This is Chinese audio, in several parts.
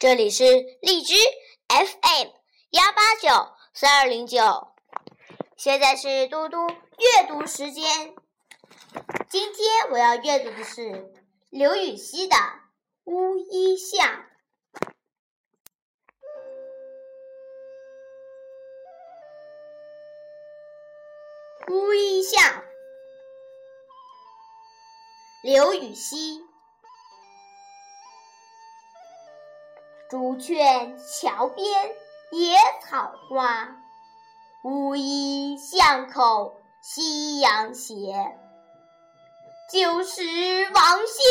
这里是荔枝 FM 幺八九三二零九，现在是嘟嘟阅读时间。今天我要阅读的是刘禹锡的《乌衣巷》。乌衣巷，刘禹锡。竹券桥边野草花，乌衣巷口夕阳斜。旧时王谢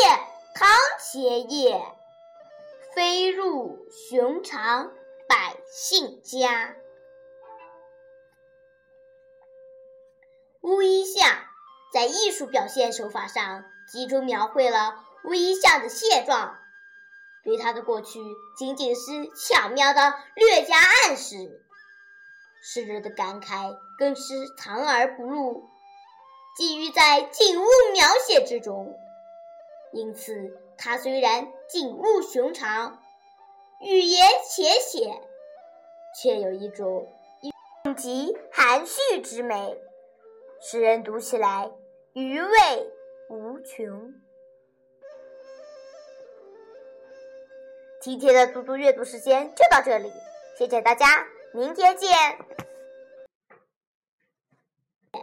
堂前燕，飞入寻常百姓家。乌衣巷在艺术表现手法上集中描绘了乌衣巷的现状。对他的过去仅仅是巧妙的略加暗示，诗人的感慨更是藏而不露，寄寓在景物描写之中。因此，他虽然景物寻常，语言浅显，却有一种蕴极含蓄之美，使人读起来余味无穷。今天的嘟嘟阅读时间就到这里，谢谢大家，明天见。